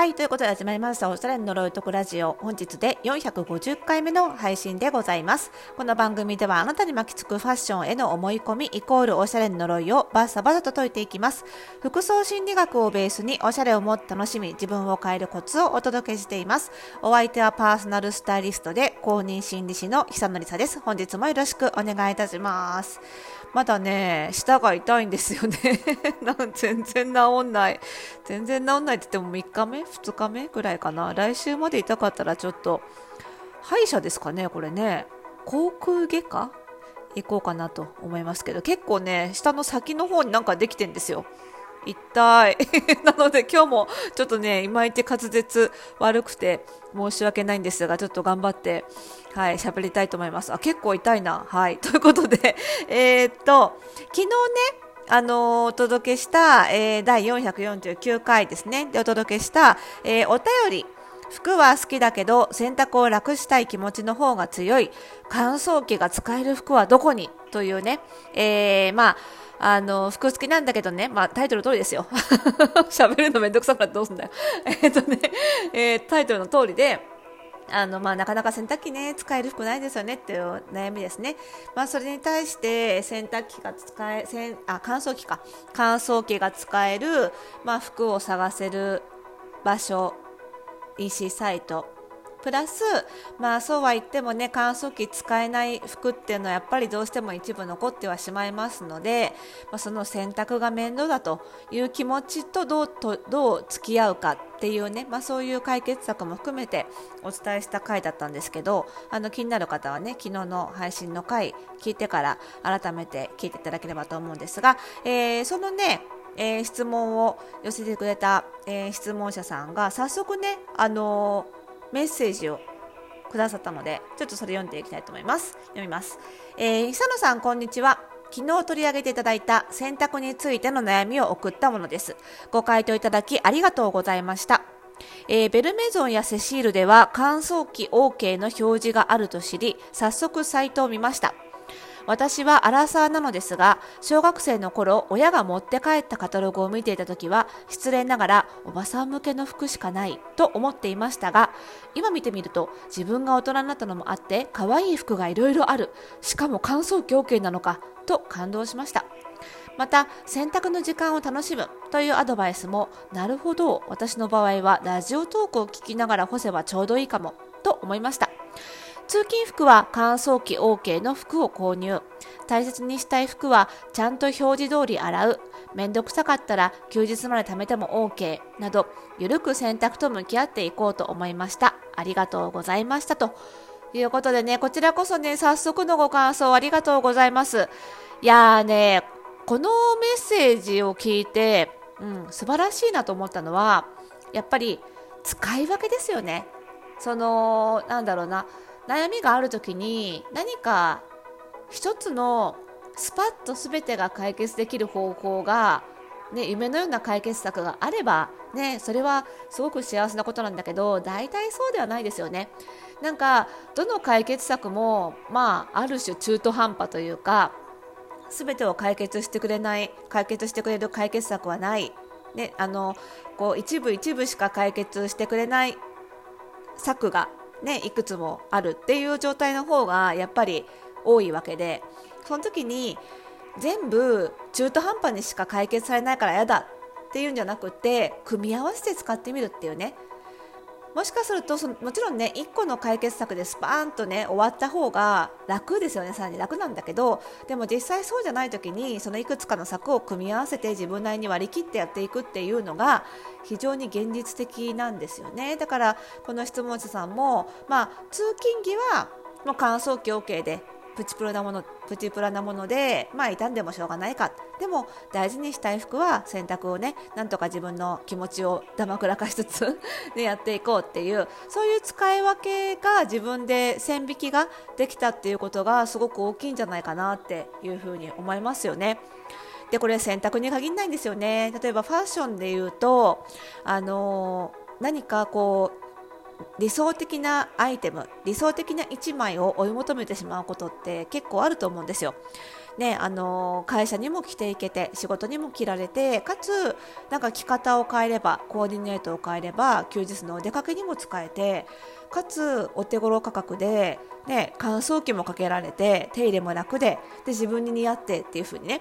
はい、ということで始まりましたおしゃれの呪いとくラジオ。本日で450回目の配信でございます。この番組ではあなたに巻きつくファッションへの思い込みイコールおしゃれの呪いをバッサバサと解いていきます。服装心理学をベースにおしゃれをもっと楽しみ、自分を変えるコツをお届けしています。お相手はパーソナルスタイリストで公認心理師の久典さです。本日もよろしくお願いいたします。まだね、舌が痛いんですよね。なん全然治んない。全然治んないって言っても3日目 ?2 日目？ぐらいかな。来週まで痛かったらちょっと、歯医者ですかね、これね。口腔外科？行こうかなと思いますけど、結構ね、下の先の方になんかできてんですよ。痛い。なので今日もちょっとね、いまいち滑舌悪くて申し訳ないんですが、ちょっと頑張って、はい、喋りたいと思います。あ、結構痛いな。はい。ということで、えー、っと、昨日ね、あのお届けした、えー、第449回ですね、でお届けした、えー、お便り、服は好きだけど洗濯を楽したい気持ちの方が強い乾燥機が使える服はどこに？というね、えー、まああの、服好きなんだけどね、まあ、タイトル通りですよ。喋るのめんどくさくなってどうすんだよ。えっとね、えー、タイトルの通りで、あの、まあ、なかなか洗濯機ね、使える服ないですよねっていう悩みですね。まあ、それに対して洗濯機が使え、せんあ、乾燥機か。乾燥機が使える、まあ、服を探せる場所、EC サイト、プラス、まあ、そうは言ってもね乾燥機使えない服っていうのはやっぱりどうしても一部残ってはしまいますので、まあ、その洗濯が面倒だという気持ちとどうとどう付き合うかっていうね、まあ、そういう解決策も含めてお伝えした回だったんですけどあの気になる方はね昨日の配信の回聞いてから改めて聞いていただければと思うんですが、えー、そのねえー、質問を寄せてくれた、えー、質問者さんが早速ね、あのーメッセージをくださったので、ちょっとそれ読んでいきたいと思います。読みます。えー、久野さん、こんにちは。昨日取り上げていただいた選択についての悩みを送ったものです。ご回答いただきありがとうございました。えー、ベルメゾンやセシールでは乾燥機 OK の表示があると知り、早速サイトを見ました。私はアラサーなのですが、小学生の頃、親が持って帰ったカタログを見ていた時は、失礼ながら、おばさん向けの服しかないと思っていましたが、今見てみると、自分が大人になったのもあって、可愛い服がいろいろある。しかも乾燥機 OK なのか、と感動しました。また洗濯の時間を楽しむというアドバイスもなるほど私の場合はラジオトークを聞きながら干せばちょうどいいかもと思いました通勤服は乾燥機 OK の服を購入。大切にしたい服はちゃんと表示通り洗う。めんどくさかったら休日まで貯めても OK など、ゆるく選択と向き合っていこうと思いました。ありがとうございましたと。いうことでね、こちらこそね、早速のご感想ありがとうございます。いやーね、このメッセージを聞いて、うん、素晴らしいなと思ったのは、やっぱり使い分けですよね。その、なんだろうな、悩みがある時に何か一つのスパッと全てが解決できる方法が、ね、夢のような解決策があれば、ね、それはすごく幸せなことなんだけど大体そうではないですよね。なんかどの解決策も、まあ、ある種中途半端というか全てを解決してくれない解決してくれる解決策はない、ね、あのこう一部一部しか解決してくれない策がね、いくつもあるっていう状態の方がやっぱり多いわけでその時に全部中途半端にしか解決されないから嫌だっていうんじゃなくて組み合わせて使ってみるっていうね。もしかするとそのもちろんね1個の解決策でスパーンとね終わった方が楽ですよね。さらに楽なんだけどでも実際そうじゃない時にそのいくつかの策を組み合わせて自分なりに割り切ってやっていくっていうのが非常に現実的なんですよね。だからこの質問者さんもまあ通勤着はもう乾燥機 OK でプチプラなものプチプラなものでまあ傷んでもしょうがないかでも大事にしたい服は洗濯をねなんとか自分の気持ちをだまくらかしつつで やっていこうっていうそういう使い分けが自分で線引きができたっていうことがすごく大きいんじゃないかなっていうふうに思いますよね。でこれ洗濯に限らないんですよね例えばファッションで言うとあの何かこう理想的なアイテム理想的な1枚を追い求めてしまうことって結構あると思うんですよ。ね、あの会社にも着ていけて仕事にも着られてかつなんか着方を変えればコーディネートを変えれば休日のお出かけにも使えてかつお手頃価格で、ね、乾燥機もかけられて手入れも楽でで自分に似合ってっていう風にね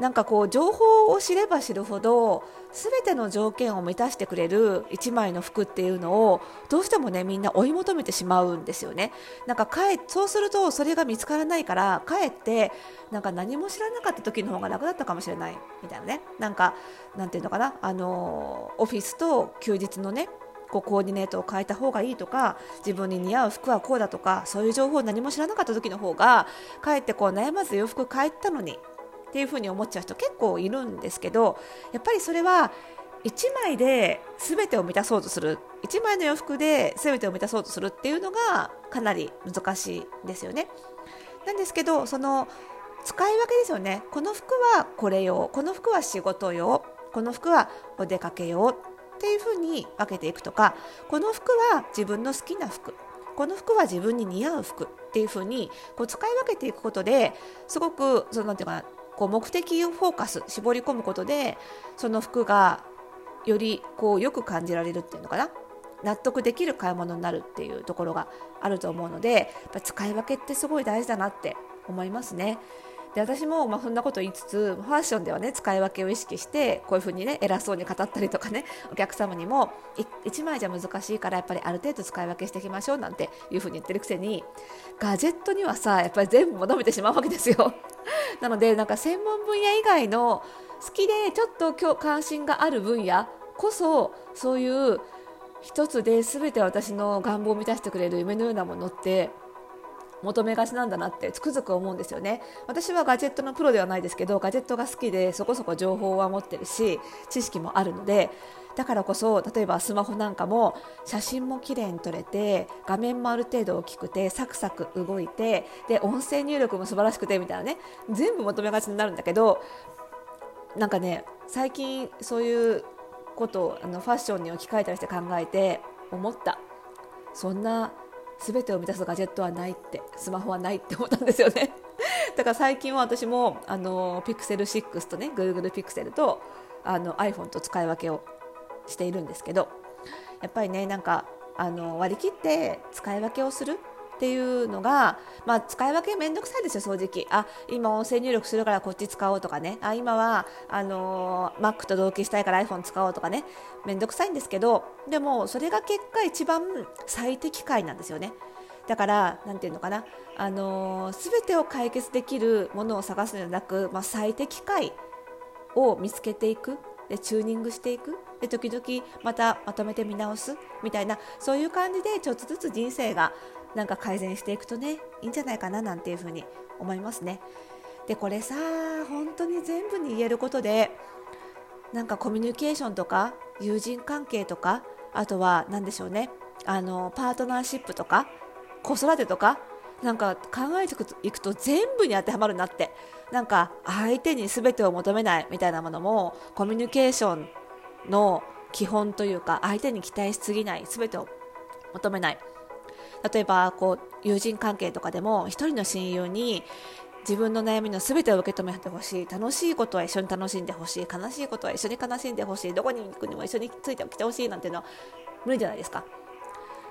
なんかこう情報を知れば知るほど全ての条件を満たしてくれる1枚の服っていうのをどうしてもねみんな追い求めてしまうんですよね。なんかかえそうするとそれが見つからないからかえってなんか何も知らなかった時の方が楽だったかもしれない。みたいなね。なんかなんていうのかな。あのオフィスと休日のねこうコーディネートを変えた方がいいとか自分に似合う服はこうだとかそういう情報を何も知らなかった時の方がかえってこう悩まず洋服変えたのにっていうふうに思っちゃう人結構いるんですけどやっぱりそれは1枚で全てを満たそうとする1枚の洋服で全てを満たそうとするっていうのがかなり難しいんですよね。なんですけどその使い分けですよねこの服はこれ用この服は仕事用この服はお出かけ用っていうふうに分けていくとかこの服は自分の好きな服この服は自分に似合う服っていうふうにこう使い分けていくことですごくそのなんていうかなこう目的をフォーカス絞り込むことでその服がよりこうよく感じられるっていうのかな？納得できる買い物になるっていうところがあると思うのでやっぱ使い分けってすごい大事だなって思いますね。で私もまあそんなこと言いつつファッションではね使い分けを意識してこういうふうにね偉そうに語ったりとかねお客様にも1枚じゃ難しいからやっぱりある程度使い分けしていきましょうなんていうふうに言ってるくせにガジェットにはさやっぱり全部求めてしまうわけですよ。なのでなんか専門分野以外の好きでちょっと今日関心がある分野こそそういう一つで全て私の願望を満たしてくれる夢のようなものって求めがちなんだなってつくづく思うんですよね。私はガジェットのプロではないですけどガジェットが好きでそこそこ情報は持ってるし知識もあるのでだからこそ例えばスマホなんかも写真も綺麗に撮れて画面もある程度大きくてサクサク動いてで音声入力も素晴らしくてみたいなね全部求めがちになるんだけどなんかね最近そういうことをあのファッションに置き換えたりして考えて思った。そんな全てを満たすガジェットはないってスマホはないって思ったんですよね。だから最近は私もあの Pixel 6とね Google Pixel とあの iPhone と使い分けをしているんですけどやっぱりねなんかあの割り切って使い分けをするっていうのが、まあ、使い分けめんどくさいですよ、正直。あ、今音声入力するからこっち使おうとかね。あ、今は、あのー、Mac と同期したいから iPhone 使おうとかね。めんどくさいんですけど、でも、それが結果一番最適解なんですよね。だから、なんていうのかな。あのー、全てを解決できるものを探すのではなく、まあ、最適解を見つけていく。でチューニングしていくで時々またまとめて見直すみたいなそういう感じでちょっとずつ人生がなんか改善していくとねいいんじゃないかななんていうふうに思いますね。でこれさ本当に全部に言えることでなんかコミュニケーションとか友人関係とかあとは何でしょうねあのパートナーシップとか子育てとかなんか考えていくと全部に当てはまるなってなんか相手に全てを求めないみたいなものもコミュニケーションの基本というか相手に期待しすぎない全てを求めない例えばこう友人関係とかでも一人の親友に自分の悩みの全てを受け止めてほしい楽しいことは一緒に楽しんでほしい悲しいことは一緒に悲しんでほしいどこに行くにも一緒についてきてほしいなんていうのは無理じゃないですか。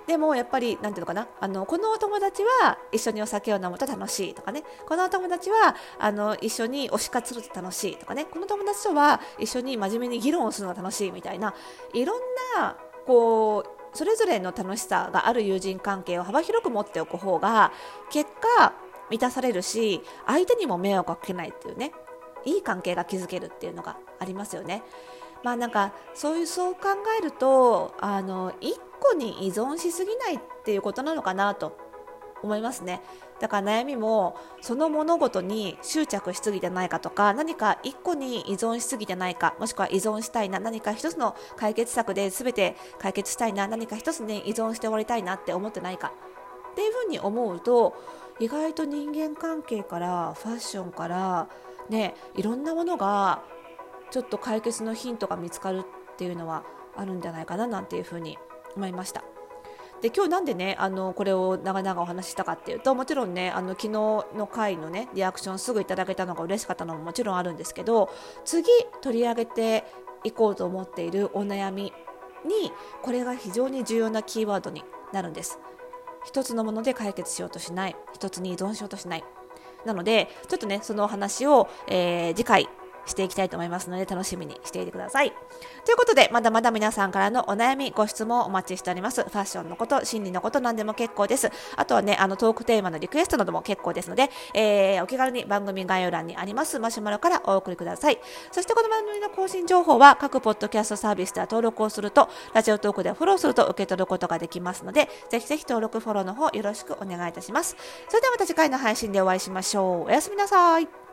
でもやっぱりなんていうのかなあのこのお友達は一緒にお酒を飲むと楽しいとかねこのお友達はあの一緒に推し活すると楽しいとかねこの友達とは一緒に真面目に議論をするのが楽しいみたいないろんなこうそれぞれの楽しさがある友人関係を幅広く持っておく方が結果満たされるし相手にも迷惑をかけないっていうねいい関係が築けるっていうのがありますよね。まあなんかそういうそう考えるとあの1個に依存しすぎないっていうことなのかなと思いますね。だから悩みもその物事に執着しすぎてないかとか何か一個に依存しすぎてないかもしくは依存したいな何か一つの解決策で全て解決したいな何か一つに依存して終わりたいなって思ってないかっていうふうに思うと意外と人間関係からファッションからねいろんなものがちょっと解決のヒントが見つかるっていうのはあるんじゃないかななんていうふうに思いました。で今日なんでねあのこれを長々お話ししたかっていうともちろんねあの昨日の回のねリアクションすぐいただけたのが嬉しかったのももちろんあるんですけど次取り上げていこうと思っているお悩みにこれが非常に重要なキーワードになるんです。一つのもので解決しようとしない。一つに依存しようとしない。なのでちょっとねそのお話を、えー、次回していきたいと思いますので楽しみにしていてください。ということで、まだまだ皆さんからのお悩み、ご質問をお待ちしております。ファッションのこと、心理のこと何でも結構です。あとはね、あのトークテーマのリクエストなども結構ですので、えー、お気軽に番組概要欄にありますマシュマロからお送りください。そしてこの番組の更新情報は各ポッドキャストサービスでは登録をすると、ラジオトークでフォローすると受け取ることができますので、ぜひぜひ登録フォローの方よろしくお願いいたします。それではまた次回の配信でお会いしましょう。おやすみなさい。